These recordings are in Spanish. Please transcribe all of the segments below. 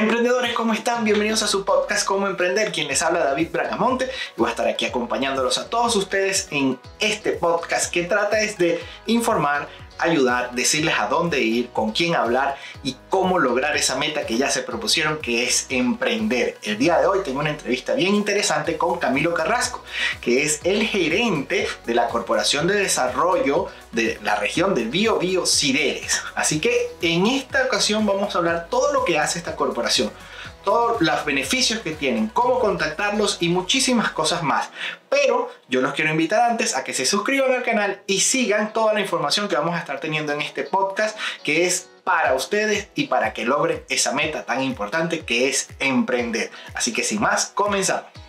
Emprendedores, ¿cómo están? Bienvenidos a su podcast Cómo Emprender. Quien les habla David Bragamonte y voy a estar aquí acompañándolos a todos ustedes en este podcast que trata es de informar, ayudar, decirles a dónde ir, con quién hablar y cómo lograr esa meta que ya se propusieron, que es emprender. El día de hoy tengo una entrevista bien interesante con Camilo Carrasco, que es el gerente de la Corporación de Desarrollo de la región del Bio Bio Sideres. Así que en esta ocasión vamos a hablar todo lo que hace esta corporación todos los beneficios que tienen, cómo contactarlos y muchísimas cosas más. Pero yo los quiero invitar antes a que se suscriban al canal y sigan toda la información que vamos a estar teniendo en este podcast que es para ustedes y para que logren esa meta tan importante que es emprender. Así que sin más, comenzamos.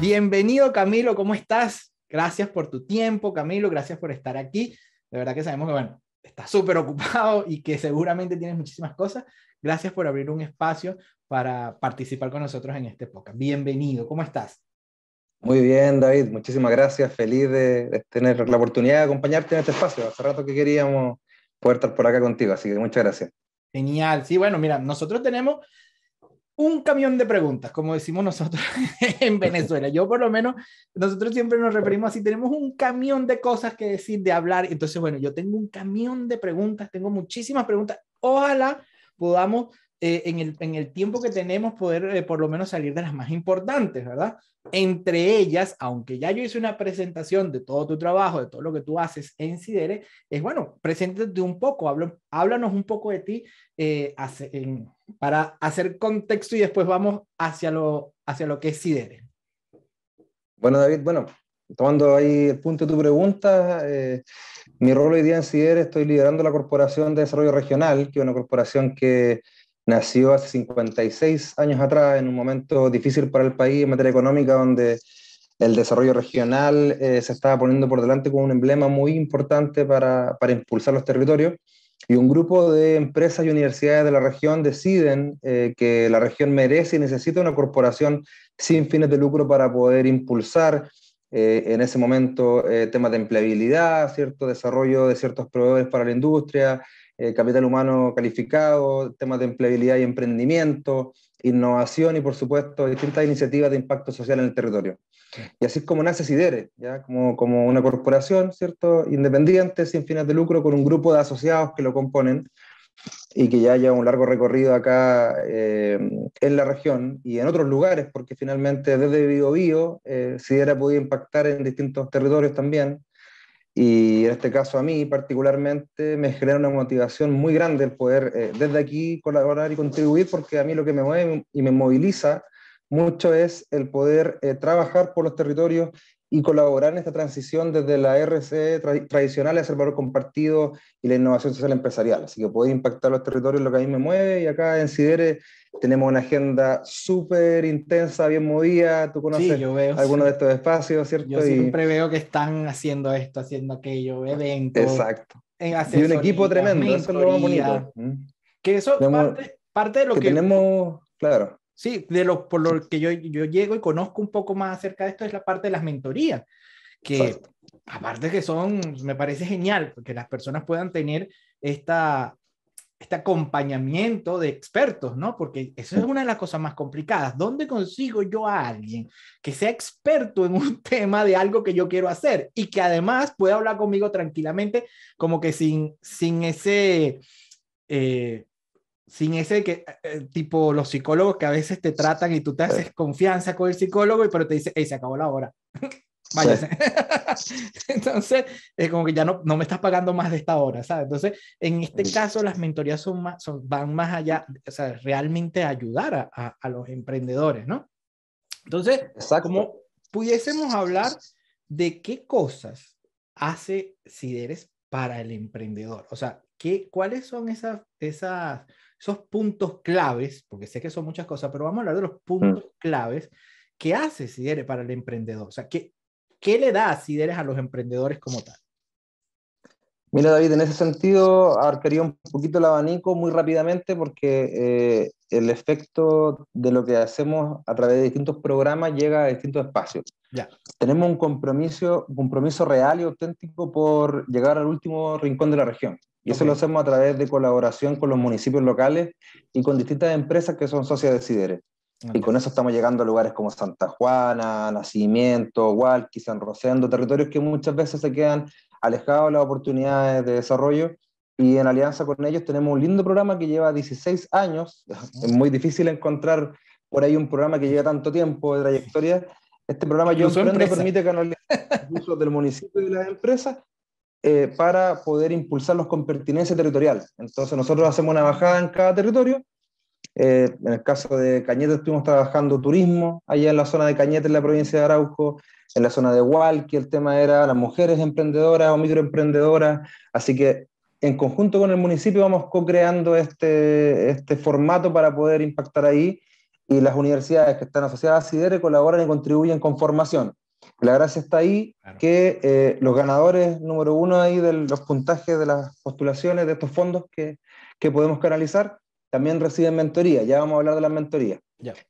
Bienvenido Camilo, ¿cómo estás? Gracias por tu tiempo, Camilo, gracias por estar aquí. De verdad que sabemos que, bueno, estás súper ocupado y que seguramente tienes muchísimas cosas. Gracias por abrir un espacio para participar con nosotros en este podcast. Bienvenido, ¿cómo estás? Muy bien, David, muchísimas gracias. Feliz de, tener la oportunidad de acompañarte en este espacio. Hace rato que queríamos poder estar por acá contigo, así que muchas gracias. Genial. Sí, bueno, mira, nosotros tenemos un camión de preguntas, como decimos nosotros en Venezuela. Yo por lo menos, nosotros siempre nos referimos así, tenemos un camión de cosas que decir, de hablar. Entonces, bueno, yo tengo un camión de preguntas, tengo muchísimas preguntas. Ojalá podamos eh, en, el, en, el, tiempo que tenemos poder eh, por lo menos salir de las más importantes, ¿verdad? Entre ellas, aunque ya yo hice una presentación de todo tu trabajo, de todo lo que tú haces en Sidere, es bueno, preséntate un poco, hablo, háblanos un poco de ti eh, para hacer contexto y después vamos hacia lo, hacia lo que es Sidere. Bueno, David, bueno, tomando ahí el punto de tu pregunta, mi rol hoy día en Sidere, estoy liderando la Corporación de Desarrollo Regional, que es una corporación que nació hace 56 años atrás, en un momento difícil para el país en materia económica, donde el desarrollo regional eh, se estaba poniendo por delante como un emblema muy importante para, para, impulsar los territorios. Y un grupo de empresas y universidades de la región deciden eh, que la región merece y necesita una corporación sin fines de lucro para poder impulsar eh, en ese momento temas de empleabilidad, cierto desarrollo de ciertos proveedores para la industria, eh, capital humano calificado, temas de empleabilidad y emprendimiento, innovación y, por supuesto, distintas iniciativas de impacto social en el territorio. Y así es como nace Sidere, ¿ya? Como, como una corporación, ¿cierto? Independiente, sin fines de lucro, con un grupo de asociados que lo componen y que ya lleva un largo recorrido acá eh, en la región y en otros lugares, porque finalmente desde Bio Bio, eh, Sidere ha podido impactar en distintos territorios también, y en este caso a mí particularmente me genera una motivación muy grande el poder eh, desde aquí colaborar y contribuir, porque a mí lo que me mueve y me moviliza mucho es el poder eh, trabajar por los territorios y colaborar en esta transición desde la RC tradicional hacia el valor compartido y la innovación social empresarial. Así que poder impactar los territorios lo que a mí me mueve y acá en Sidere tenemos una agenda súper intensa, bien movida. Tú conoces algunos de estos espacios, ¿cierto? Yo siempre veo que están haciendo esto, haciendo aquello, eventos. Exacto. y un equipo tremendo, eso es lo más bonito. Que eso parte, parte de lo que, tenemos, claro. Sí, de lo, por lo que yo, yo llego y conozco un poco más acerca de esto es la parte de las mentorías, que aparte que son, me parece genial, que las personas puedan tener esta, este acompañamiento de expertos, ¿no? Porque eso es una de las cosas más complicadas. ¿Dónde consigo yo a alguien que sea experto en un tema de algo que yo quiero hacer y que además pueda hablar conmigo tranquilamente, como que sin, sin ese... Eh, sin ese que, eh, tipo los psicólogos que a veces te tratan y tú te haces confianza con el psicólogo y pero te dice, hey, se acabó la hora. váyase. Entonces, es como que ya no, no me estás pagando más de esta hora, ¿sabes? Entonces, en este caso, las mentorías son más, son, van más allá, o sea, realmente ayudar a, a, los emprendedores, ¿no? Entonces, como pudiésemos hablar de qué cosas hace Sideres para el emprendedor, o sea, ¿qué, ¿cuáles son esas, esas, esos puntos claves? Porque sé que son muchas cosas, pero vamos a hablar de los puntos mm. claves que hace Sidere para el emprendedor. O sea, ¿qué, ¿Qué le da Sideres a los emprendedores como tal? Mira, David, en ese sentido abarcaría un poquito el abanico muy rápidamente porque eh, el efecto de lo que hacemos a través de distintos programas llega a distintos espacios. Ya. Tenemos un compromiso, un compromiso real y auténtico por llegar al último rincón de la región. Y eso lo hacemos a través de colaboración con los municipios locales y con distintas empresas que son socias de Sideres. Y con eso estamos llegando a lugares como Santa Juana, Nacimiento, Hualqui, San Rosendo, territorios que muchas veces se quedan alejados de las oportunidades de desarrollo. Y en alianza con ellos tenemos un lindo programa que lleva 16 años. Es muy difícil encontrar por ahí un programa que lleva tanto tiempo de trayectoria. Este programa Yo Emprendo permite canalizar usos del municipio y de las empresas eh, para poder impulsarlos con pertinencia territorial. Entonces nosotros hacemos una bajada en cada territorio. Eh, en el caso de Cañete estuvimos trabajando turismo allá en la zona de Cañete, en la provincia de Arauco en la zona de Hualqui, el tema era las mujeres emprendedoras o microemprendedoras, así que en conjunto con el municipio vamos co-creando este, este formato para poder impactar ahí y las universidades que están asociadas a CIDERE colaboran y contribuyen con formación. La gracia está ahí que eh, los ganadores número uno ahí de los puntajes de las postulaciones de estos fondos que, que podemos canalizar también reciben mentoría. Ya vamos a hablar de las mentorías.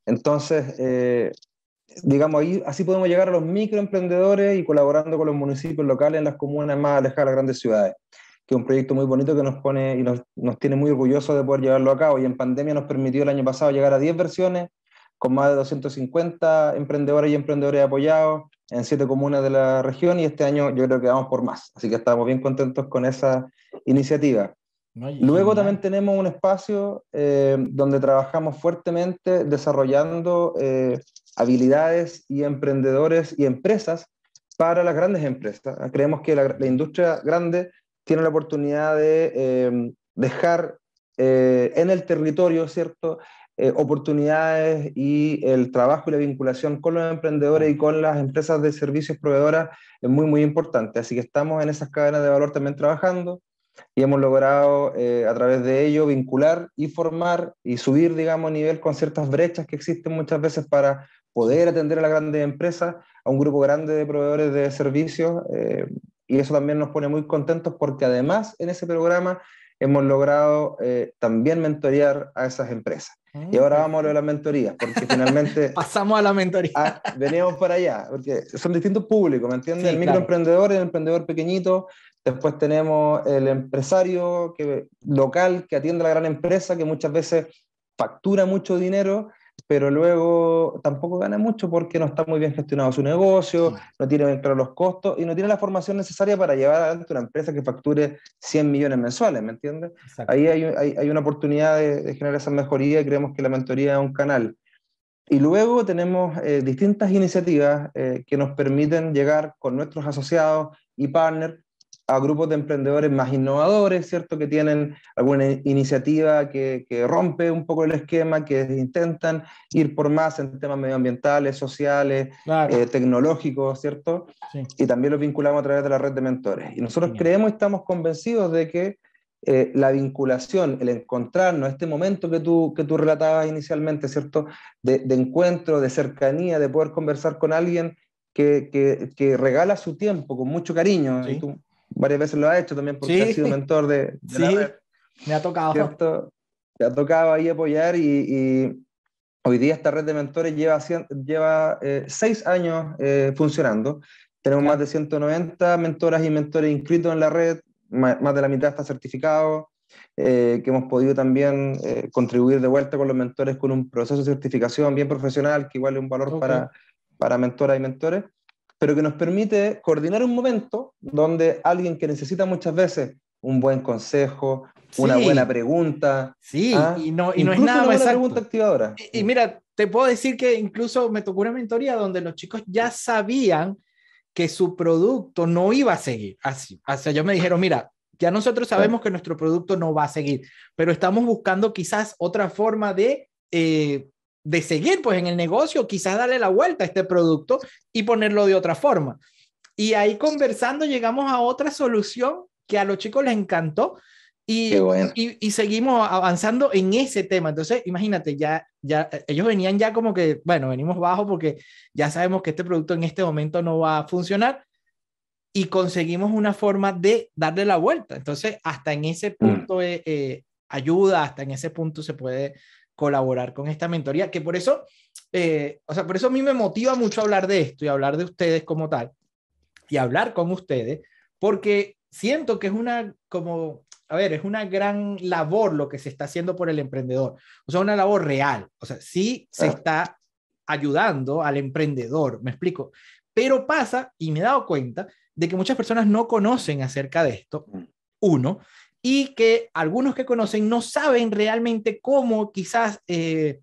Entonces, eh, digamos, ahí, así podemos llegar a los microemprendedores y colaborando con los municipios locales en las comunas más alejadas de las grandes ciudades, que es un proyecto muy bonito que nos pone y nos, nos tiene muy orgullosos de poder llevarlo a cabo. Y en pandemia nos permitió el año pasado llegar a 10 versiones con más de 250 emprendedores y emprendedores apoyados en siete comunas de la región y este año yo creo que vamos por más. Así que estamos bien contentos con esa iniciativa. Luego también tenemos un espacio eh, donde trabajamos fuertemente desarrollando eh, habilidades y emprendedores y empresas para las grandes empresas. Creemos que la, industria grande tiene la oportunidad de eh, dejar en el territorio, ¿cierto? Eh, oportunidades y el trabajo y la vinculación con los emprendedores y con las empresas de servicios proveedoras es muy, muy importante. Así que estamos en esas cadenas de valor también trabajando y hemos logrado a través de ello vincular y formar y subir, digamos, nivel con ciertas brechas que existen muchas veces para poder atender a las grandes empresas, a un grupo grande de proveedores de servicios, eh, y eso también nos pone muy contentos porque además en ese programa hemos logrado eh, también mentorear a esas empresas. y ahora mm, vamos a lo de las mentorías, porque finalmente... Pasamos a la mentoría. Ah, venimos para allá, porque son distintos públicos, ¿me entiendes? el microemprendedor, el emprendedor pequeñito, después tenemos el empresario que, local que atiende a la gran empresa, que muchas veces factura mucho dinero pero luego tampoco gana mucho porque no está muy bien gestionado su negocio, no tiene bien claro los costos y no tiene la formación necesaria para llevar adelante una empresa que facture 100 millones mensuales, ¿me entiendes? Ahí hay, hay, hay, una oportunidad de, generar esa mejoría y creemos que la mentoría es un canal. Y luego tenemos eh, distintas iniciativas eh, que nos permiten llegar con nuestros asociados y partners a grupos de emprendedores más innovadores, ¿cierto? Que tienen alguna iniciativa que, que, rompe un poco el esquema, que intentan ir por más en temas medioambientales, sociales, eh, tecnológicos, ¿cierto? Y también los vinculamos a través de la red de mentores. Y nosotros creemos y estamos convencidos de que eh, la vinculación, el encontrarnos, este momento que tú, que tú relatabas inicialmente, ¿cierto? De, de encuentro, de cercanía, de poder conversar con alguien que, que, que regala su tiempo con mucho cariño. Y tú, varias veces lo ha hecho también porque ha sido mentor de, sí, Me ha tocado. ¿cierto? Me ha tocado ahí apoyar y, hoy día esta red de mentores lleva, lleva eh, seis años eh, funcionando. Tenemos más de 190 mentoras y mentores inscritos en la red, más, de la mitad está certificado, eh, que hemos podido también contribuir de vuelta con los mentores con un proceso de certificación bien profesional, que igual es un valor para, para mentoras y mentores pero que nos permite coordinar un momento donde alguien que necesita muchas veces un buen consejo, una buena pregunta. Sí, ¿ah? y no, y no es nada más pregunta activadora. Y, mira, te puedo decir que incluso me tocó una mentoría donde los chicos ya sabían que su producto no iba a seguir. Así, o sea, ellos me dijeron, mira, ya nosotros sabemos que nuestro producto no va a seguir, pero estamos buscando quizás otra forma de eh, de seguir pues en el negocio, quizás darle la vuelta a este producto y ponerlo de otra forma. Y ahí conversando llegamos a otra solución que a los chicos les encantó Y, y, seguimos avanzando en ese tema. Entonces, imagínate, ya, ya ellos venían ya como que, bueno, venimos bajo porque ya sabemos que este producto en este momento no va a funcionar y conseguimos una forma de darle la vuelta. Entonces, hasta en ese mm. punto eh, eh, ayuda, hasta en ese punto se puede colaborar con esta mentoría, que por eso, eh, o sea, por eso a mí me motiva mucho hablar de esto y hablar de ustedes como tal y hablar con ustedes, porque siento que es una como a ver, es una gran labor lo que se está haciendo por el emprendedor. O sea, una labor real. O sea, sí se está ayudando al emprendedor, me explico. Pero pasa, y me he dado cuenta, de que muchas personas no conocen acerca de esto, mm. uno, y que algunos que conocen no saben realmente cómo quizás eh,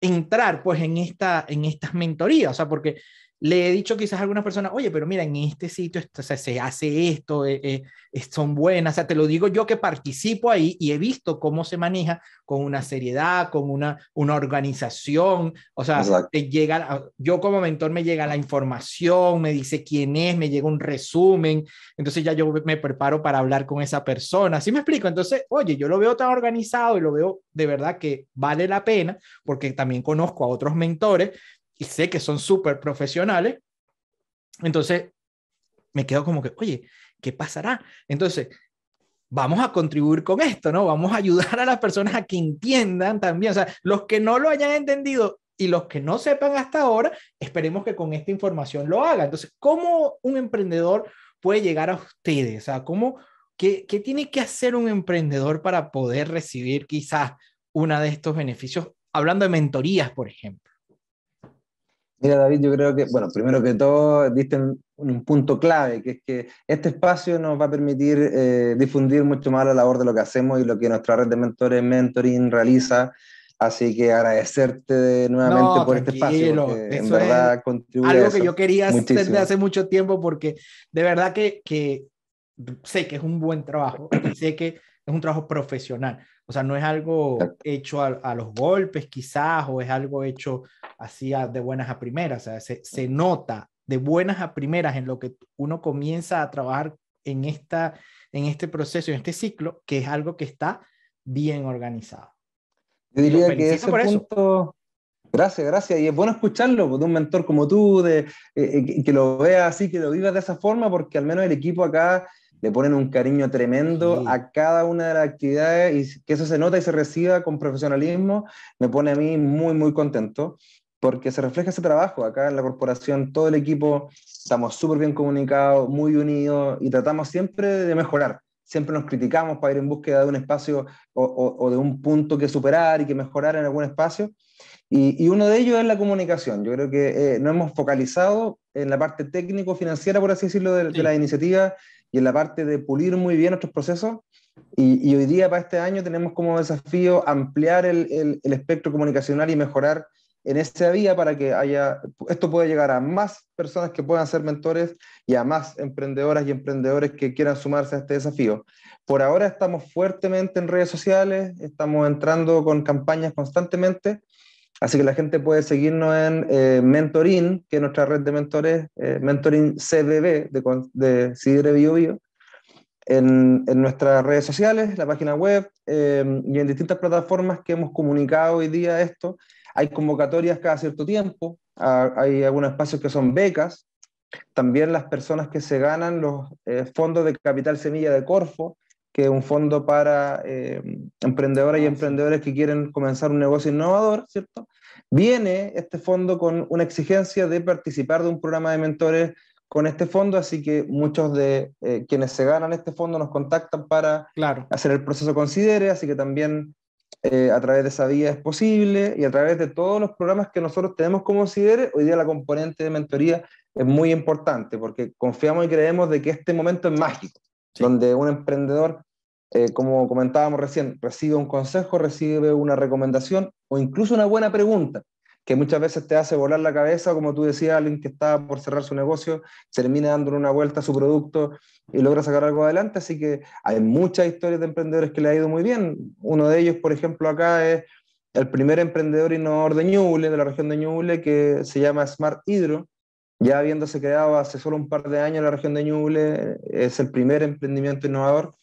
entrar pues en, esta, en estas mentorías, o sea, porque le he dicho quizás a algunas personas, oye, pero mira, en este sitio se hace esto, eh, eh, son buenas, o sea, te lo digo yo que participo ahí y he visto cómo se maneja con una seriedad, con una, una organización, o sea, te llega, yo como mentor me llega la información, me dice quién es, me llega un resumen, entonces ya yo me preparo para hablar con esa persona, ¿sí me explico? Entonces, oye, yo lo veo tan organizado y lo veo de verdad que vale la pena, porque también conozco a otros mentores y sé que son súper profesionales, entonces me quedo como que, oye, ¿qué pasará? Entonces, vamos a contribuir con esto, ¿no? Vamos a ayudar a las personas a que entiendan también, o sea, los que no lo hayan entendido y los que no sepan hasta ahora, esperemos que con esta información lo hagan. Entonces, ¿cómo un emprendedor puede llegar a ustedes? O sea, ¿cómo, qué, qué tiene que hacer un emprendedor para poder recibir quizás una de estos beneficios? Hablando de mentorías, por ejemplo. Mira, David, yo creo que, bueno, primero que todo, diste un, punto clave, que es que este espacio nos va a permitir eh, difundir mucho más la labor de lo que hacemos y lo que nuestra red de mentores Mentoring realiza. Así que agradecerte nuevamente por este espacio. en verdad contribuye algo que yo quería hacer desde hace mucho tiempo porque de verdad que, que sé que es un buen trabajo y sé que es un trabajo profesional. O sea, no es algo hecho a, los golpes quizás o es algo hecho así de buenas a primeras. O sea, se, se, nota de buenas a primeras en lo que uno comienza a trabajar en, esta, en este proceso, en este ciclo, que es algo que está bien organizado. Yo diría que ese punto... Gracias, gracias. Y es bueno escucharlo pues, de un mentor como tú, de, eh, eh, que lo vea así, que lo viva de esa forma, porque al menos el equipo acá le ponen un cariño tremendo a cada una de las actividades y que eso se nota y se reciba con profesionalismo, me pone a mí muy, muy contento porque se refleja ese trabajo. Acá en la corporación, todo el equipo estamos súper bien comunicados, muy unidos y tratamos siempre de mejorar. Siempre nos criticamos para ir en búsqueda de un espacio o, de un punto que superar y que mejorar en algún espacio. Y, uno de ellos es la comunicación. Yo creo que eh, nos hemos focalizado en la parte técnico-financiera, por así decirlo, de, de la iniciativa y en la parte de pulir muy bien nuestros procesos. Y, hoy día, para este año, tenemos como desafío ampliar el, el, espectro comunicacional y mejorar en esta vía para que haya, esto pueda llegar a más personas que puedan ser mentores y a más emprendedoras y emprendedores que quieran sumarse a este desafío. Por ahora estamos fuertemente en redes sociales, estamos entrando con campañas constantemente Así que la gente puede seguirnos en eh, Mentoring, que es nuestra red de mentores, eh, Mentoring CBB de, de Sidre Bio, Bio en, en, nuestras redes sociales, la página web eh, y en distintas plataformas que hemos comunicado hoy día esto. Hay convocatorias cada cierto tiempo, hay algunos espacios que son becas, también las personas que se ganan los fondos de Capital Semilla de Corfo, que es un fondo para eh, emprendedoras y ah, emprendedores que quieren comenzar un negocio innovador, ¿cierto? Viene este fondo con una exigencia de participar de un programa de mentores con este fondo, así que muchos de eh, quienes se ganan este fondo nos contactan para claro. hacer el proceso considere, así que también eh, a través de esa vía es posible y a través de todos los programas que nosotros tenemos como considere, hoy día la componente de mentoría es muy importante porque confiamos y creemos de que este momento es mágico, donde un emprendedor eh, como comentábamos recién, recibe un consejo, recibe una recomendación o incluso una buena pregunta, que muchas veces te hace volar la cabeza, como tú decías, alguien que está por cerrar su negocio, termina dándole una vuelta a su producto y logra sacar algo adelante. Así que hay muchas historias de emprendedores que le ha ido muy bien. Uno de ellos, por ejemplo, acá es el primer emprendedor innovador de Ñuble, de la región de Ñuble, que se llama Smart Hydro. Ya habiéndose quedado hace solo un par de años en la región de Ñuble, es el primer emprendimiento innovador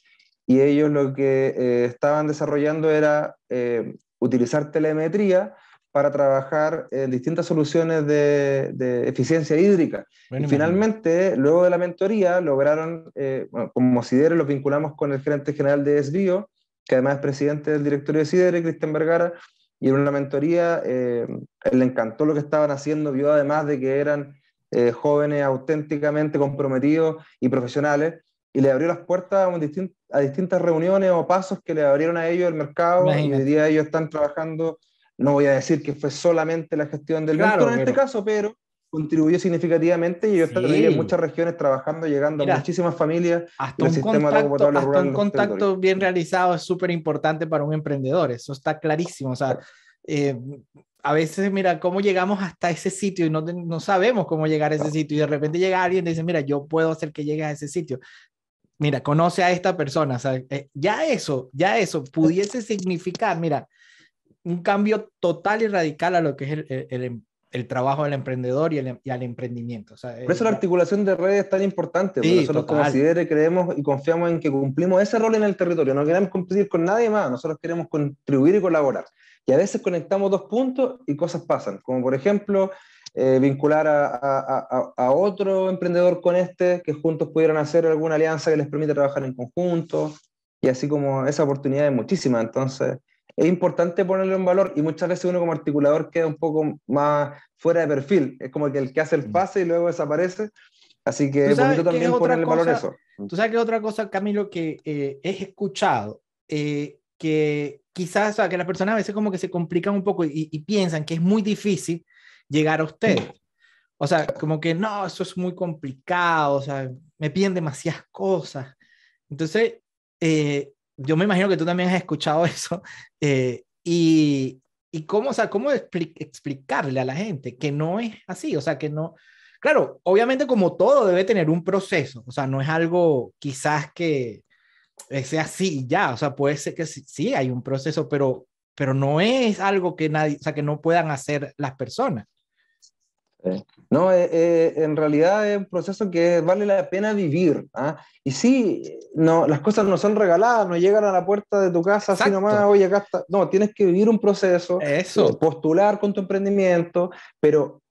y ellos lo que eh, estaban desarrollando era eh, utilizar telemetría para trabajar en distintas soluciones de, eficiencia hídrica. y finalmente, luego de la mentoría, lograron, eh, como Sidere, los vinculamos con el gerente general de Desvío, que además es presidente del directorio de Sidere, Cristian Vergara, y en una mentoría eh, él le encantó lo que estaban haciendo, vio además de que eran jóvenes auténticamente comprometidos y profesionales, y le abrió las puertas a, distintas reuniones o pasos que le abrieron a ellos el mercado, y hoy día ellos están trabajando, no voy a decir que fue solamente la gestión del claro, en este caso, pero contribuyó significativamente y ellos están en muchas regiones trabajando, llegando a muchísimas familias. Hasta un contacto, hasta un contacto bien realizado es súper importante para un emprendedor, eso está clarísimo. O sea, eh, a veces, mira, cómo llegamos hasta ese sitio y no, no sabemos cómo llegar a ese sitio y de repente llega alguien y dice, mira, yo puedo hacer que llegue a ese sitio. Mira, conoce a esta persona, eh, ya eso, ya eso pudiese significar, mira, un cambio total y radical a lo que es el, el, el trabajo del emprendedor y, el, y al emprendimiento. Por eso la articulación de redes es tan importante, porque nosotros CIDR creemos y confiamos en que cumplimos ese rol en el territorio, no queremos competir con nadie más, nosotros queremos contribuir y colaborar. Y a veces conectamos dos puntos y cosas pasan, como por ejemplo eh, vincular a, a, a, otro emprendedor con este, que juntos pudieran hacer alguna alianza que les permita trabajar en conjunto, y así como esa oportunidad es muchísima. Entonces, es importante ponerlo en valor y muchas veces uno como articulador queda un poco más fuera de perfil. Es como que el que hace el mm. pase y luego desaparece. Así que es bonito también poner en valor eso. Tú sabes que otra cosa, Camilo, que eh, he escuchado, eh, que quizás, o sea, que las personas a veces como que se complican un poco y, y piensan que es muy difícil llegar a usted. O sea, como que no, eso es muy complicado, o sea, me piden demasiadas cosas. Entonces, eh, yo me imagino que tú también has escuchado eso. Eh, y, y cómo, o sea, cómo explicarle a la gente que no es así, o sea, que no, claro, obviamente como todo debe tener un proceso, o sea, no es algo quizás que sea así ya, o sea, puede ser que sí, sí, hay un proceso, pero, pero no es algo que nadie, o sea, que no puedan hacer las personas. No, eh, eh, en realidad es un proceso que vale la pena vivir. ¿ah? Y sí, no, las cosas no son regaladas, no llegan a la puerta de tu casa así nomás, oye, acá está. No, tienes que vivir un proceso, Eso. Eh, postular con tu emprendimiento, pero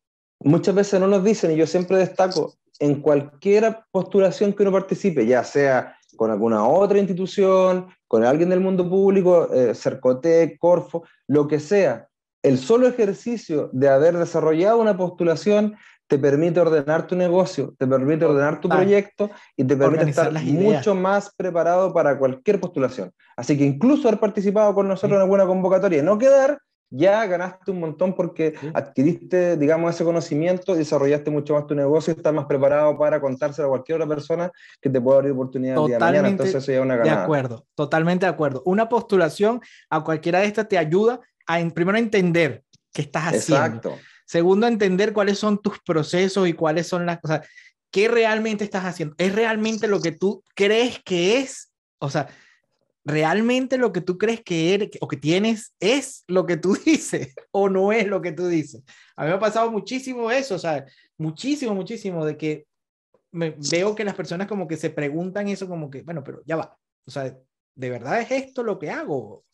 muchas veces no nos dicen, y yo siempre destaco, en cualquier postulación que uno participe, ya sea con alguna otra institución, con alguien del mundo público, Cercotec, Corfo, lo que sea, el solo ejercicio de haber desarrollado una postulación te permite ordenar tu negocio, te permite ordenar tu proyecto y te permite estar mucho más preparado para cualquier postulación. Así que incluso haber participado con nosotros en alguna convocatoria y no quedar, ya ganaste un montón porque adquiriste, digamos, ese conocimiento, desarrollaste mucho más tu negocio y estás más preparado para contárselo a cualquier otra persona que te pueda abrir oportunidades el día de mañana. Entonces eso ya es una ganada. De acuerdo, totalmente de acuerdo. Una postulación a cualquiera de estas te ayuda a, primero, entender qué estás haciendo. Exacto. Segundo, entender cuáles son tus procesos y cuáles son las cosas. ¿Qué realmente estás haciendo? ¿Es realmente lo que tú crees que es? O sea, ¿realmente lo que tú crees que eres o que tienes es lo que tú dices o no es lo que tú dices? A mí me ha pasado muchísimo eso, o sea, muchísimo, muchísimo de que me, veo que las personas como que se preguntan eso como que, bueno, pero ya va, o sea, ¿de verdad es esto lo que hago?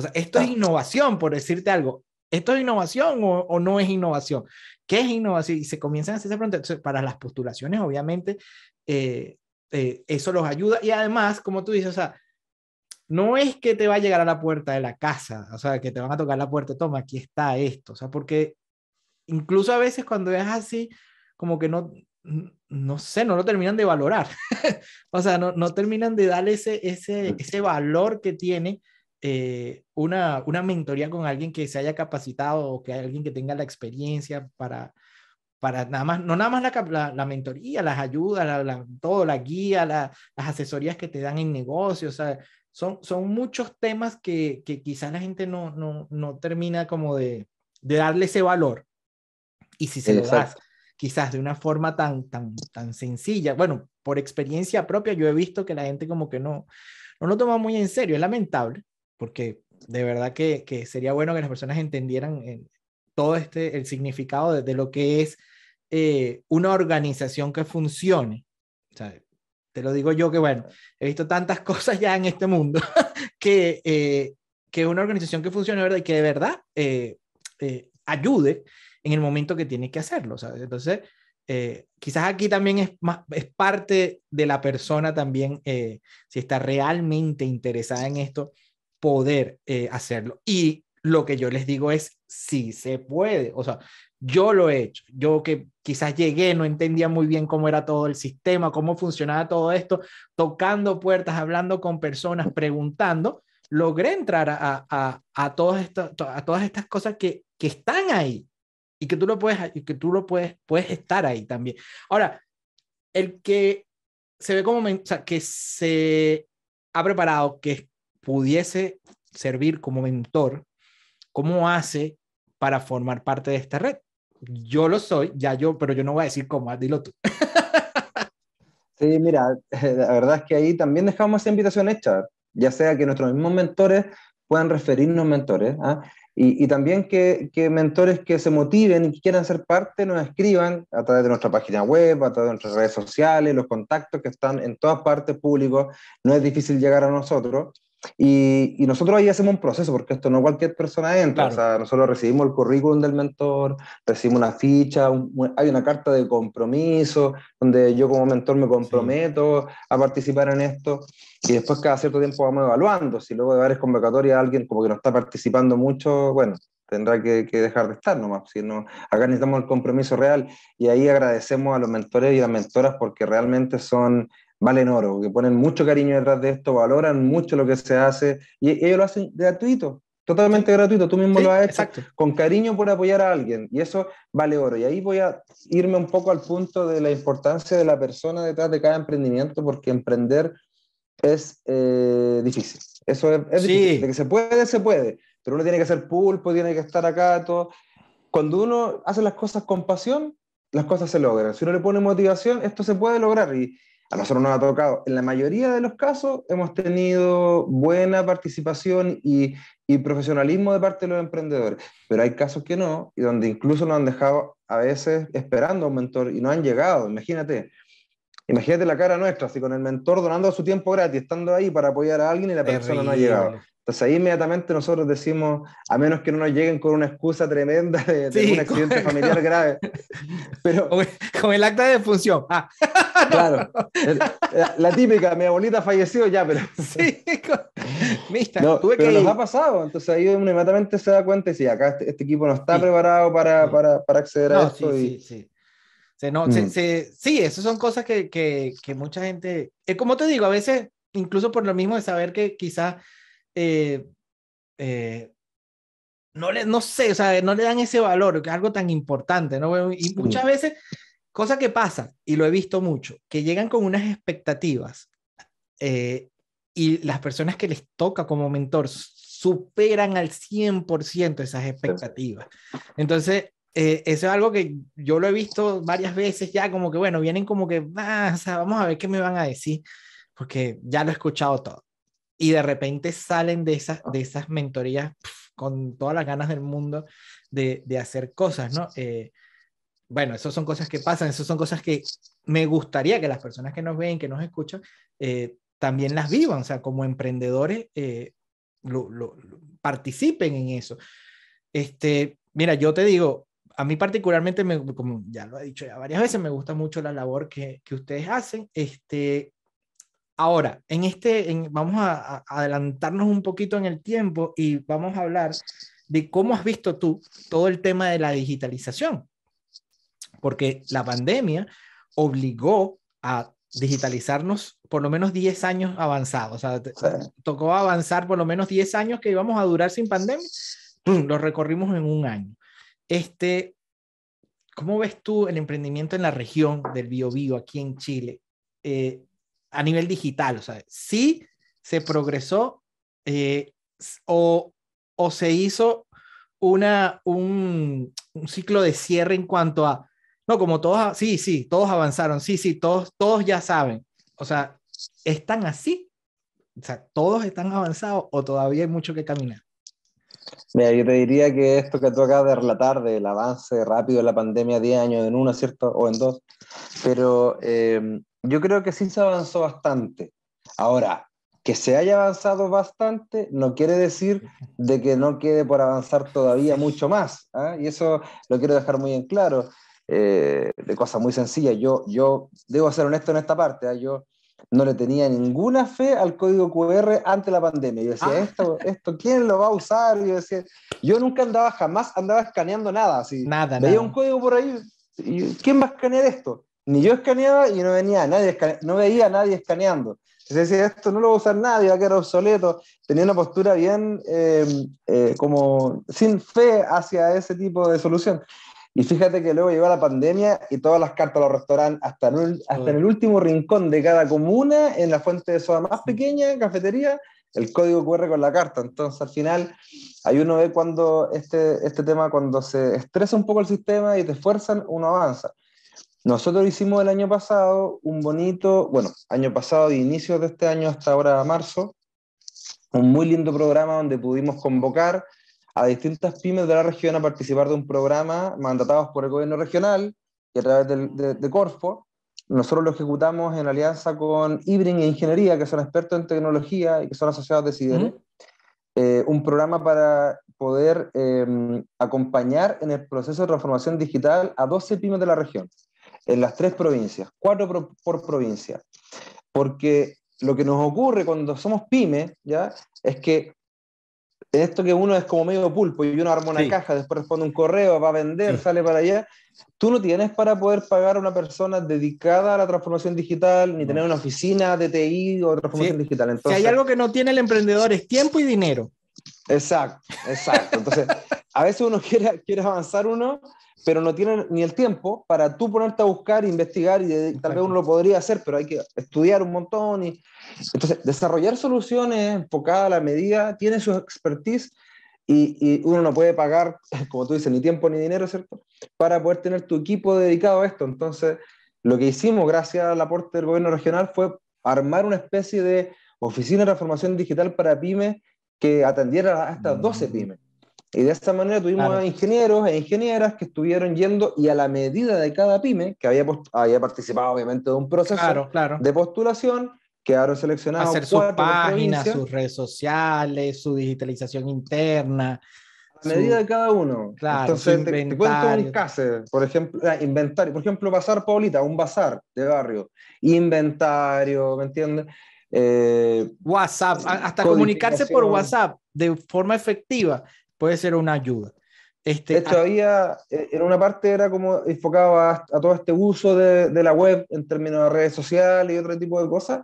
O sea, esto es innovación, por decirte algo. ¿Esto es innovación o, no es innovación? ¿Qué es innovación? Y se comienzan a hacer esa pregunta. Entonces, para las postulaciones, obviamente, eh, eh, eso los ayuda. Y además, como tú dices, o sea, no es que te va a llegar a la puerta de la casa, o sea, que te van a tocar la puerta, toma, aquí está esto, o sea, porque incluso a veces cuando es así, como que no, no sé, no lo terminan de valorar, o sea, no, no terminan de darle ese, ese, ese valor que tiene eh, una, una mentoría con alguien que se haya capacitado o que alguien que tenga la experiencia para, para nada más, no nada más la, la, mentoría, las ayudas, la, todo, la guía, las asesorías que te dan en negocios, o sea, son, son muchos temas que, que quizás la gente no, no, no termina como de, de, darle ese valor. Y si se lo das quizás de una forma tan, tan, tan sencilla, bueno, por experiencia propia, yo he visto que la gente como que no, no lo toma muy en serio, es lamentable, porque de verdad que, que sería bueno que las personas entendieran eh, todo este, el significado de, lo que es eh, una organización que funcione. O sea, te lo digo yo que, bueno, he visto tantas cosas ya en este mundo que, eh, que una organización que funcione ¿verdad? y que de verdad eh, eh, ayude en el momento que tiene que hacerlo. ¿sabes? Entonces, quizás aquí también es, más, es parte de la persona también, si está realmente interesada en esto, poder hacerlo. Y lo que yo les digo es, sí se puede. O sea, yo lo he hecho. Yo que quizás llegué, no entendía muy bien cómo era todo el sistema, cómo funcionaba todo esto, tocando puertas, hablando con personas, preguntando, logré entrar a, a, a, todas, estas, a todas estas cosas que, que están ahí y que tú lo puedes, y que tú lo puedes, puedes estar ahí también. Ahora, el que se ve como, o sea, que se ha preparado, que pudiese servir como mentor, ¿cómo hace para formar parte de esta red? yo lo soy, ya yo, pero yo no voy a decir cómo, dilo tú. sí, mira, la verdad es que ahí también dejamos esa invitación hecha, ya sea que nuestros mismos mentores puedan referirnos mentores, ¿ah? y, y, también que, que, mentores que se motiven y que quieran ser parte nos escriban a través de nuestra página web, a través de nuestras redes sociales, los contactos que están en todas partes públicos, no es difícil llegar a nosotros. Y, y, nosotros ahí hacemos un proceso, porque esto no cualquier persona entra. O sea, nosotros recibimos el currículum del mentor, recibimos una ficha, hay una carta de compromiso, donde yo como mentor me comprometo a participar en esto. Y después cada cierto tiempo vamos evaluando. Si luego de varias convocatorias alguien como que no está participando mucho, bueno, tendrá que, que, dejar de estar nomás. Si no, acá necesitamos el compromiso real. Y ahí agradecemos a los mentores y las mentoras porque realmente son valen oro, que ponen mucho cariño detrás de esto, valoran mucho lo que se hace y ellos lo hacen gratuito, totalmente gratuito, tú mismo lo has hecho exacto. con cariño por apoyar a alguien y eso vale oro. Y ahí voy a irme un poco al punto de la importancia de la persona detrás de cada emprendimiento porque emprender es eh, difícil. Eso es, es difícil. De que se puede, se puede, pero uno tiene que ser pulpo, tiene que estar acá, todo. Cuando uno hace las cosas con pasión, las cosas se logran. Si uno le pone motivación, esto se puede lograr. Y, a nosotros nos ha tocado, en la mayoría de los casos hemos tenido buena participación y, y, profesionalismo de parte de los emprendedores, pero hay casos que no, y donde incluso nos han dejado a veces esperando a un mentor y no han llegado, imagínate. Imagínate la cara nuestra, así con el mentor donando su tiempo gratis, estando ahí para apoyar a alguien y la persona no ha llegado. Entonces ahí inmediatamente nosotros decimos, a menos que no nos lleguen con una excusa tremenda de, sí, un accidente con... familiar grave. Pero, con el acta de defunción. Ah. Claro, la, la, típica, mi abuelita falleció ya, pero... Sí, Mista, no, tuve pero que nos ha pasado, entonces ahí inmediatamente se da cuenta y dice, acá este, este, equipo no está sí. preparado para, para, para, acceder no, a esto. Sí, y... sí, sí. Se, no, mm. se, se, sí, esas son cosas que, que, que mucha gente, eh, como te digo, a veces, incluso por lo mismo de saber que quizás eh, eh, no, le, no sé, o sea, no le dan ese valor, que es algo tan importante, ¿no? Y muchas veces, cosa que pasa, y lo he visto mucho, que llegan con unas expectativas eh, y las personas que les toca como mentor superan al 100% esas expectativas. Entonces, eh, eso es algo que yo lo he visto varias veces ya, como que, bueno, vienen como que, ah, o sea, vamos a ver qué me van a decir, porque ya lo he escuchado todo y de repente salen de esas, de esas mentorías pf, con todas las ganas del mundo de, de hacer cosas, ¿no? Eh, bueno, esas son cosas que pasan, esas son cosas que me gustaría que las personas que nos ven, que nos escuchan, eh, también las vivan, o sea, como emprendedores, eh, lo, lo, lo, participen en eso. Este, mira, yo te digo, a mí particularmente, me, como ya lo he dicho ya varias veces, me gusta mucho la labor que, que ustedes hacen. Este, Ahora, en este, en, vamos a, a, adelantarnos un poquito en el tiempo y vamos a hablar de cómo has visto tú todo el tema de la digitalización. Porque la pandemia obligó a digitalizarnos por lo menos 10 años avanzados. O sea, sí. tocó avanzar por lo menos 10 años que íbamos a durar sin pandemia. ¡Pum! Lo recorrimos en un año. Este, ¿Cómo ves tú el emprendimiento en la región del Biobío aquí en Chile? Eh, a nivel digital, o sea, sí se progresó eh, o, o, se hizo una, un, un, ciclo de cierre en cuanto a, no, como todos, sí, sí, todos avanzaron, sí, sí, todos, todos ya saben, o sea, ¿están así? O sea, ¿todos están avanzados o todavía hay mucho que caminar? Mira, yo te diría que esto que tú acabas de relatar del avance rápido de la pandemia, 10 años en uno, ¿cierto? O en dos, pero eh, yo creo que sí se avanzó bastante. Ahora, que se haya avanzado bastante no quiere decir de que no quede por avanzar todavía mucho más. ¿ah? Y eso lo quiero dejar muy en claro. Eh, de cosas muy sencillas. Yo, yo debo ser honesto en esta parte. ¿ah? Yo no le tenía ninguna fe al código QR ante la pandemia. Yo decía, ah. esto, esto, ¿quién lo va a usar? Yo, decía, yo nunca andaba, jamás andaba escaneando nada. Así. Nada, Veía un código por ahí. ¿Quién va a escanear esto? Ni yo escaneaba y no, venía nadie no veía a nadie escaneando. Se decía, esto no lo va a usar nadie, va a quedar obsoleto. Tenía una postura bien eh, eh, como sin fe hacia ese tipo de solución. Y fíjate que luego llegó la pandemia y todas las cartas a los restaurantes, hasta en, hasta el último rincón de cada comuna, en la fuente de soda más pequeña, cafetería, el código QR con la carta. Entonces, al final, hay uno ve cuando este, este tema, cuando se estresa un poco el sistema y te esfuerzan, uno avanza. Nosotros hicimos el año pasado un bonito, bueno, año pasado, de inicio de este año hasta ahora marzo, un muy lindo programa donde pudimos convocar a distintas pymes de la región a participar de un programa mandatados por el gobierno regional y a través de, de, Corfo. Nosotros lo ejecutamos en alianza con Ibrin e Ingeniería, que son expertos en tecnología y que son asociados de CIDER. Eh, un programa para poder em, acompañar en el proceso de transformación digital a 12 pymes de la región, en las tres provincias, cuatro por provincia. Porque lo que nos ocurre cuando somos pymes, ¿ya? Es que esto que uno es como medio pulpo y uno arma una caja, después responde un correo, va a vender, sale para allá, tú no tienes para poder pagar a una persona dedicada a la transformación digital, ni tener una oficina de TI o transformación digital. Entonces, si hay algo que no tiene el emprendedor es tiempo y dinero. Exacto, exacto. Entonces, a veces uno quiere, quiere avanzar uno, pero no tiene ni el tiempo para tú ponerte a buscar, investigar y tal vez uno lo podría hacer, pero hay que estudiar un montón. Y, entonces, desarrollar soluciones enfocadas a la medida tiene su expertise y, y, uno no puede pagar, como tú dices, ni tiempo ni dinero, ¿cierto? Para poder tener tu equipo dedicado a esto. Entonces, lo que hicimos gracias al aporte del gobierno regional fue armar una especie de oficina de transformación digital para pymes que atendiera a estas 12 mm. pymes. Y de esta manera tuvimos ingenieros e ingenieras que estuvieron yendo y a la medida de cada pyme, que había, había participado obviamente de un proceso de postulación, quedaron seleccionados. Hacer sus páginas, sus redes sociales, su digitalización interna. A medida de cada uno. Claro, Entonces, te, te, cuento un caso, por ejemplo, ah, inventario, por ejemplo, Bazar Paulita, un bazar de barrio, inventario, ¿me entiendes? Eh, WhatsApp, hasta comunicarse por WhatsApp de forma efectiva puede ser una ayuda. Este, de hecho, había, eh, en una parte era como enfocaba a, todo este uso de, de, la web en términos de redes sociales y otro tipo de cosas,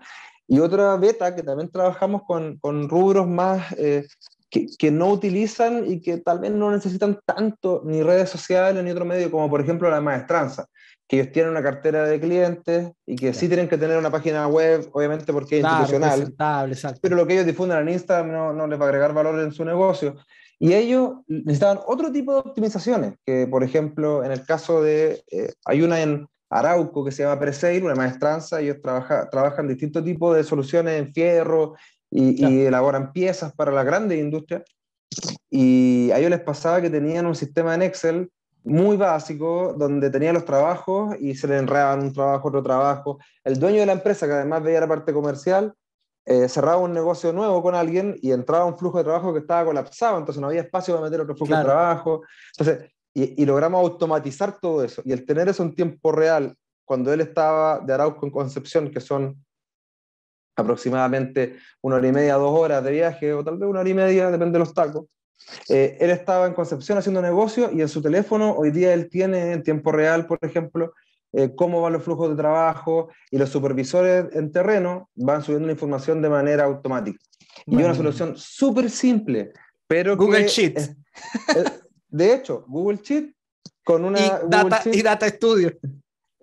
y otra beta que también trabajamos con, con rubros más eh, que, que, no utilizan y que tal vez no necesitan tanto ni redes sociales ni otro medio, como por ejemplo la maestranza, que ellos tienen una cartera de clientes y que sí tienen que tener una página web, obviamente porque es institucional, pero lo que ellos difunden en Instagram no, no les va a agregar valor en su negocio. Y ellos necesitaban otro tipo de optimizaciones, que por ejemplo, en el caso de, eh, hay una en Arauco que se llama Preseil, una maestranza, ellos trabaja, trabajan distintos tipos de soluciones en fierro y, y, elaboran piezas para la grande industria. Y a ellos les pasaba que tenían un sistema en Excel muy básico, donde tenían los trabajos y se le enredaban un trabajo, otro trabajo. El dueño de la empresa, que además veía la parte comercial, eh, cerraba un negocio nuevo con alguien y entraba un flujo de trabajo que estaba colapsado, entonces no había espacio para meter otro flujo de trabajo. Entonces, y, logramos automatizar todo eso. Y el tener eso en tiempo real, cuando él estaba de Arauco en Concepción, que son aproximadamente una hora y media, dos horas de viaje, o tal vez una hora y media, depende de los tacos. Eh, él estaba en Concepción haciendo negocio y en su teléfono hoy día él tiene en tiempo real, por ejemplo, eh, cómo van los flujos de trabajo y los supervisores en terreno van subiendo la información de manera automática. Y una solución súper simple, pero Google Sheet. de hecho, Google Sheet con una... Y, data, y data Studio.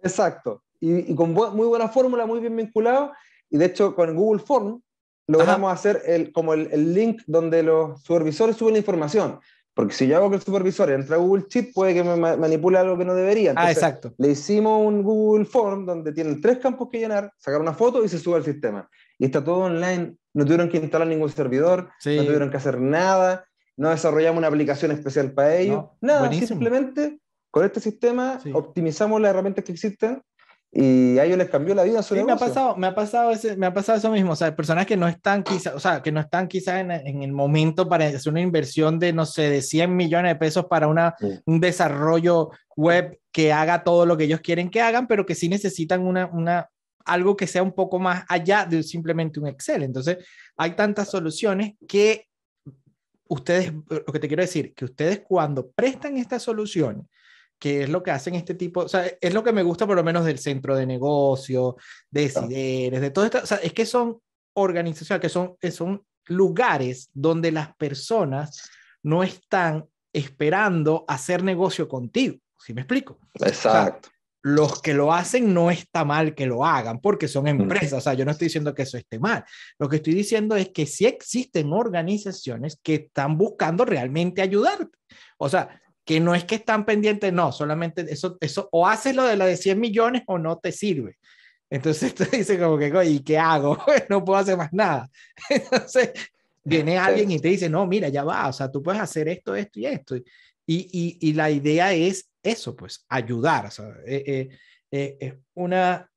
Exacto. Y, con muy buena fórmula, muy bien vinculado. Y de hecho, con Google Form logramos hacer el, como el, el, link donde los supervisores suben la información. Porque si yo hago que el supervisor entre a Google Sheet, puede que me manipule algo que no debería. ah, exacto. Le hicimos un Google Form donde tienen tres campos que llenar, sacar una foto y se sube al sistema. Y está todo online. No tuvieron que instalar ningún servidor, no tuvieron que hacer nada, no desarrollamos una aplicación especial para ello. nada, simplemente con este sistema optimizamos las herramientas que existen y a ellos les cambió la vida su sí, Me ha pasado, me ha pasado, ese, me ha pasado eso mismo, o sea, personas que no están quizá, o sea, que no están quizás en, en, el momento para hacer una inversión de, no sé, de 100 millones de pesos para una, un desarrollo web que haga todo lo que ellos quieren que hagan, pero que sí necesitan una, una, algo que sea un poco más allá de simplemente un Excel. Entonces, hay tantas soluciones que ustedes, lo que te quiero decir, que ustedes cuando prestan estas soluciones, que es lo que hacen este tipo, o sea, es lo que me gusta por lo menos del centro de negocio, de Sideres, de todo esto, o sea, es que son organizaciones, que son, son lugares donde las personas no están esperando hacer negocio contigo, ¿sí me explico? Exacto. los que lo hacen no está mal que lo hagan porque son empresas, o sea, yo no estoy diciendo que eso esté mal. Lo que estoy diciendo es que sí existen organizaciones que están buscando realmente ayudarte. O sea, que no es que están pendientes, no, solamente eso, eso o haces lo de la de 100 millones o no te sirve. Entonces tú dices como que, ¿y qué hago? no puedo hacer más nada. Entonces viene alguien y te dice, no, mira, ya va, o sea, tú puedes hacer esto, esto y esto. Y, y, y la idea es eso, pues, ayudar. O sea, eh, eh, eh, es una,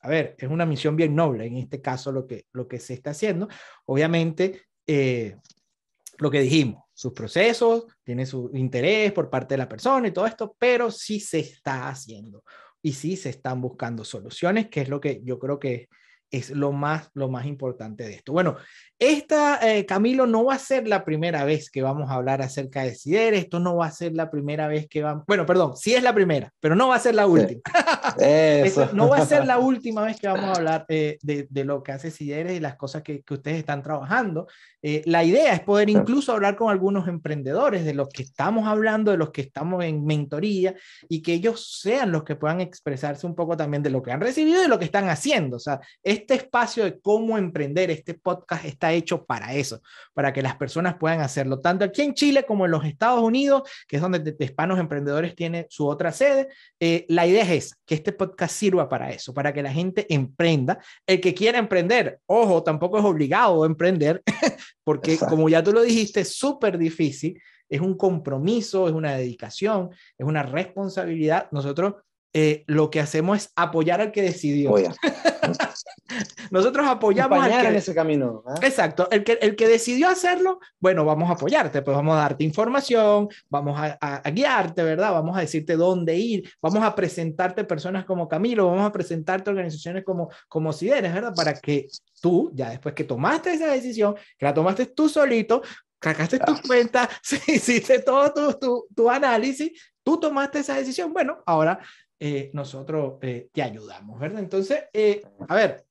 a ver, es una misión bien noble en este caso lo que, lo que se está haciendo. Obviamente, lo que dijimos, sus procesos, tiene su interés por parte de la persona y todo esto, pero sí se está haciendo y sí se están buscando soluciones, que es lo que yo creo que es lo más, lo más importante de esto. Bueno, esta, eh, Camilo, no va a ser la primera vez que vamos a hablar acerca de CIDER, esto no va a ser la primera vez que vamos, bueno, perdón, sí es la primera, pero no va a ser la última. Eso. no va a ser la última vez que vamos a hablar eh, de, de, lo que hace CIDER y las cosas que, que ustedes están trabajando. Eh, la idea es poder incluso hablar con algunos emprendedores de los que estamos hablando, de los que estamos en mentoría y que ellos sean los que puedan expresarse un poco también de lo que han recibido y de lo que están haciendo. O sea, este espacio de cómo emprender, este podcast está hecho para eso, para que las personas puedan hacerlo, tanto aquí en Chile como en los Estados Unidos, que es donde Hispanos Emprendedores tiene su otra sede. Eh, la idea es esa, que este podcast sirva para eso, para que la gente emprenda. El que quiera emprender, ojo, tampoco es obligado a emprender. porque como ya tú lo dijiste, es súper difícil, es un compromiso, es una dedicación, es una responsabilidad. Nosotros eh, lo que hacemos es apoyar al que decidió. Nosotros apoyamos al que... en ese camino. ¿eh? Exacto, el que, el que decidió hacerlo, bueno, vamos a apoyarte, pues vamos a darte información, vamos a, a, guiarte, ¿verdad? Vamos a decirte dónde ir, vamos a presentarte personas como Camilo, vamos a presentarte organizaciones como, como Sideres, ¿verdad? Para que tú, ya después que tomaste esa decisión, que la tomaste tú solito, sacaste tus cuentas, hiciste todo tu, tu, tu análisis, tú tomaste esa decisión, bueno, ahora eh, nosotros eh, te ayudamos, ¿verdad? Entonces, eh, a ver,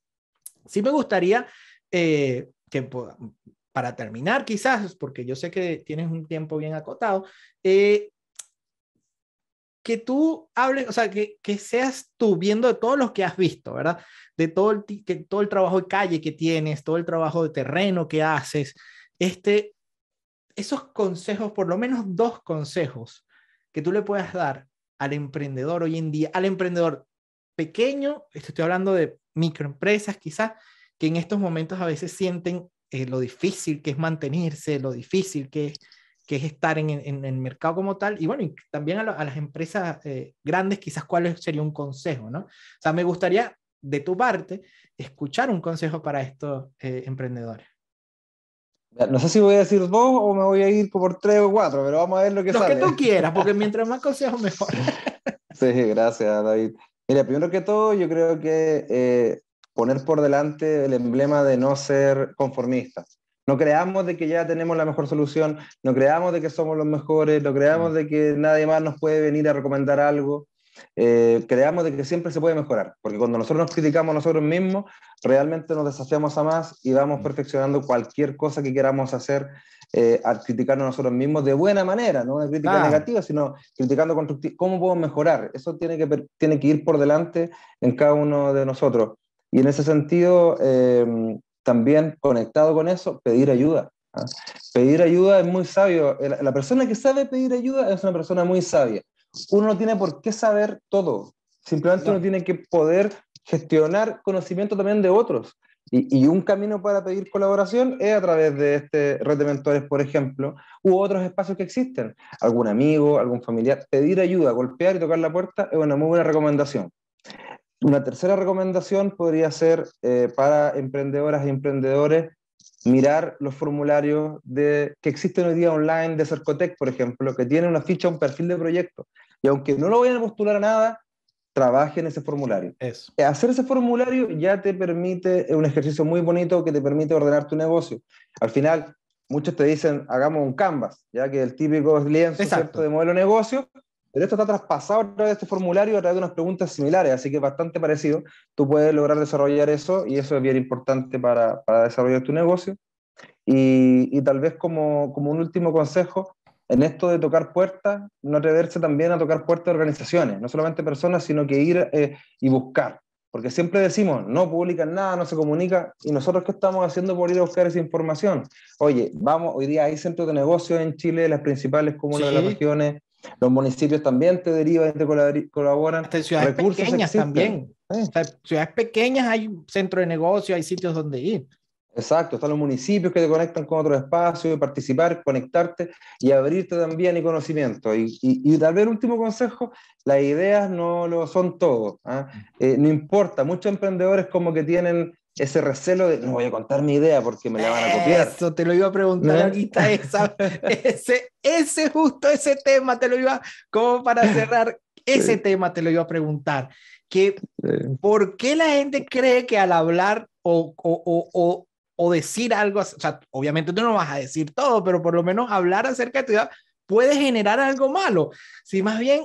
sí me gustaría que para terminar quizás, porque yo sé que tienes un tiempo bien acotado, que tú hables, o sea, que, que, seas tú viendo de todos los que has visto, ¿verdad? De todo el, que, todo el trabajo de calle que tienes, todo el trabajo de terreno que haces, este, esos consejos, por lo menos dos consejos que tú le puedas dar al emprendedor hoy en día, al emprendedor pequeño, estoy hablando de microempresas quizás, que en estos momentos a veces sienten eh, lo difícil que es mantenerse, lo difícil que es, que es estar en, en, el mercado como tal, y bueno, también a, las empresas eh, grandes quizás cuál sería un consejo, ¿no? O sea, me gustaría de tu parte escuchar un consejo para estos eh, emprendedores. No sé si voy a decir dos o me voy a ir por tres o cuatro, pero vamos a ver lo que sale. Lo que tú quieras, porque mientras más consejos, mejor. sí, gracias, David. Mira, primero que todo, yo creo que eh, poner por delante el emblema de no ser conformista. No creamos de que ya tenemos la mejor solución, no creamos de que somos los mejores, no creamos de que nadie más nos puede venir a recomendar algo. Eh, creamos de que siempre se puede mejorar, porque cuando nosotros nos criticamos a nosotros mismos, realmente nos desafiamos a más y vamos perfeccionando cualquier cosa que queramos hacer eh, al criticarnos a nosotros mismos de buena manera, no una crítica negativa, sino criticando constructivamente cómo podemos mejorar. Eso tiene que, tiene que ir por delante en cada uno de nosotros. Y en ese sentido, eh, también conectado con eso, pedir ayuda. ¿ah? Pedir ayuda es muy sabio. La persona que sabe pedir ayuda es una persona muy sabia uno no tiene por qué saber todo, simplemente uno tiene que poder gestionar conocimiento también de otros. Y, un camino para pedir colaboración es a través de este red de mentores, por ejemplo, u otros espacios que existen. Algún amigo, algún familiar, pedir ayuda, golpear y tocar la puerta es una muy buena recomendación. Una tercera recomendación podría ser eh, para emprendedoras y emprendedores mirar los formularios de, que existen hoy día online de Cercotec, por ejemplo, que tiene una ficha, un perfil de proyecto. Y aunque no lo vayan a postular a nada, trabaje en ese formulario. Eso. Hacer ese formulario ya te permite, es un ejercicio muy bonito que te permite ordenar tu negocio. Al final, muchos te dicen, hagamos un canvas, ya que el típico lienzo de modelo de negocio, pero esto está traspasado a través de este formulario a través de unas preguntas similares, así que bastante parecido. Tú puedes lograr desarrollar eso y eso es bien importante para, para desarrollar tu negocio. Y, y, tal vez como, como un último consejo, en esto de tocar puertas, no atreverse también a tocar puertas de organizaciones, no solamente personas, sino que ir eh, y buscar. Porque siempre decimos, no publican nada, no se comunica, y nosotros qué estamos haciendo por ir a buscar esa información. Oye, vamos, hoy día hay centros de negocios en Chile, las principales comunas sí. de las regiones, los municipios también te derivan, te colaboran. Hasta ciudades pequeñas también. Eh. O sea, ciudades pequeñas hay centro de negocio, hay sitios donde ir. Exacto, están los municipios que te conectan con otros espacios, participar, conectarte y abrirte también y conocimiento. Y, y, y tal vez el último consejo, las ideas no lo son todo. ¿eh? Eh, no importa, muchos emprendedores como que tienen ese recelo de no voy a contar mi idea porque me la van a copiar. Eso te lo iba a preguntar ¿No? ahorita, esa, ese, ese justo ese tema te lo iba, como para cerrar, ese sí. tema te lo iba a preguntar. Que, sí. ¿Por qué la gente cree que al hablar o, o, o, o, decir algo, o sea, obviamente tú no vas a decir todo, pero por lo menos hablar acerca de tu idea puede generar algo malo? Si más bien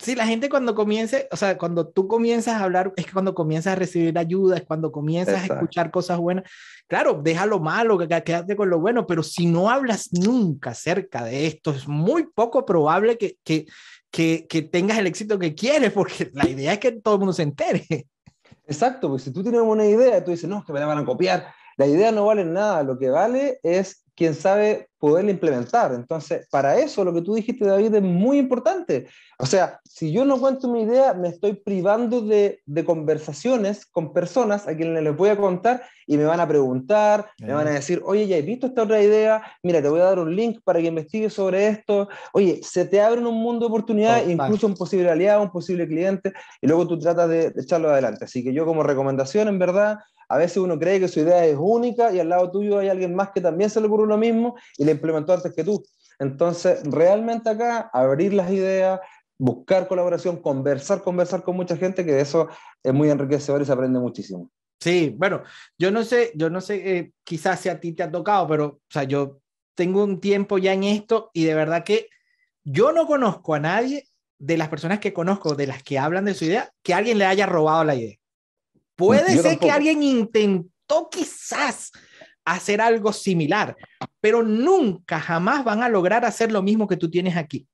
Sí, la gente cuando comience, o sea, cuando tú comienzas a hablar, es que cuando comienzas a recibir ayuda, es cuando comienzas Exacto. a escuchar cosas buenas. Claro, deja lo malo, quédate con lo bueno, pero si no hablas nunca acerca de esto, es muy poco probable que, que, que, que tengas el éxito que quieres, porque la idea es que todo el mundo se entere. Exacto, pues si tú tienes una idea, tú dices, no, es que me la van a copiar. La idea no vale nada, lo que vale es quien sabe poderla implementar. Entonces, para eso lo que tú dijiste, David, es muy importante. O sea, si yo no cuento mi idea, me estoy privando de, de conversaciones con personas a quienes les voy a contar y me van a preguntar, me van a decir, oye, ya he visto esta otra idea, mira, te voy a dar un link para que investigues sobre esto. Oye, se te abre un mundo de oportunidades, oh, incluso un posible aliado, un posible cliente, y luego tú tratas de echarlo adelante. Así que yo como recomendación, en verdad, a veces uno cree que su idea es única y al lado tuyo hay alguien más que también se le ocurrió lo mismo y la implementó antes que tú. Entonces, realmente acá, abrir las ideas, buscar colaboración, conversar, conversar con mucha gente, que de eso es muy enriquecedor y se aprende muchísimo. Sí, bueno, yo no sé, yo no sé, eh, quizás si a ti te ha tocado, pero, o sea, yo tengo un tiempo ya en esto y de verdad que yo no conozco a nadie de las personas que conozco, de las que hablan de su idea, que alguien le haya robado la idea. Puede Yo ser tampoco. que alguien intentó quizás hacer algo similar, pero nunca, jamás van a lograr hacer lo mismo que tú tienes aquí.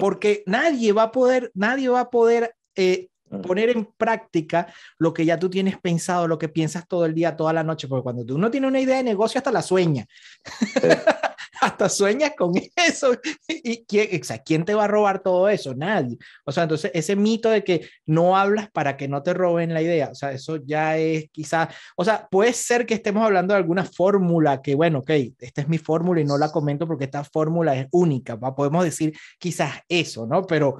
Porque nadie va a poder, nadie va a poder eh, poner en práctica lo que ya tú tienes pensado, lo que piensas todo el día, toda la noche, porque cuando tú no tienes una idea de negocio, hasta la sueña. Hasta sueñas con eso. ¿Y quién, o sea, quién te va a robar todo eso? Nadie. O sea, entonces ese mito de que no hablas para que no te roben la idea, o sea, eso ya es quizá, o sea, puede ser que estemos hablando de alguna fórmula que, bueno, ok, esta es mi fórmula y no la comento porque esta fórmula es única, ¿va? podemos decir quizás eso, ¿no? Pero,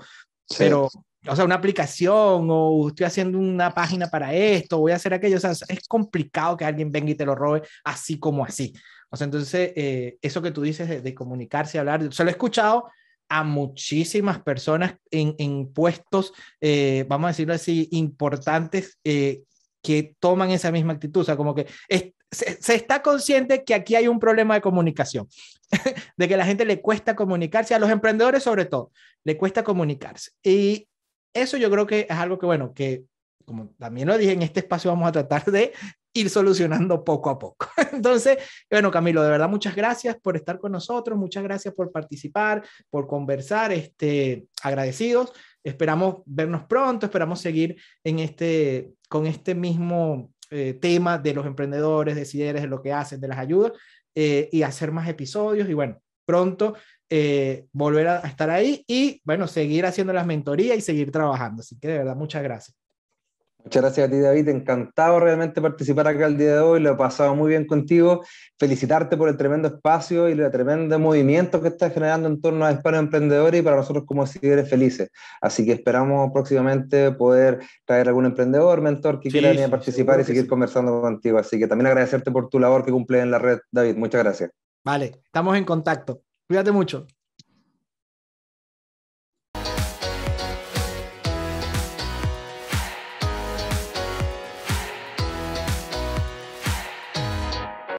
sí. pero o sea, una aplicación o estoy haciendo una página para esto, voy a hacer aquello, o sea, es complicado que alguien venga y te lo robe así como así. O sea, entonces, eh, eso que tú dices de, de, comunicarse, hablar, se lo he escuchado a muchísimas personas en, en puestos, eh, vamos a decirlo así, importantes, eh, que toman esa misma actitud. O sea, como que es, se, se, está consciente que aquí hay un problema de comunicación, de que a la gente le cuesta comunicarse, a los emprendedores sobre todo, le cuesta comunicarse. Y eso yo creo que es algo que, bueno, que como también lo dije en este espacio, vamos a tratar de ir solucionando poco a poco. Entonces, bueno, Camilo, de verdad, muchas gracias por estar con nosotros, muchas gracias por participar, por conversar, este, agradecidos. Esperamos vernos pronto, esperamos seguir en este, con este mismo eh, tema de los emprendedores, de de lo que hacen, de las ayudas, eh, y hacer más episodios. Y bueno, pronto eh, volver a, a estar ahí y, bueno, seguir haciendo las mentorías y seguir trabajando. Así que de verdad, muchas gracias. Muchas gracias a ti, David. Encantado realmente participar acá el día de hoy. Lo he pasado muy bien contigo. Felicitarte por el tremendo espacio y el tremendo movimiento que estás generando en torno a Hispanos Emprendedores y para nosotros como seguidores felices. Así que esperamos próximamente poder traer algún emprendedor, mentor que quiera venir a participar y seguir conversando contigo. Así que también agradecerte por tu labor que cumple en la red, David. Muchas gracias. Vale, estamos en contacto. Cuídate mucho.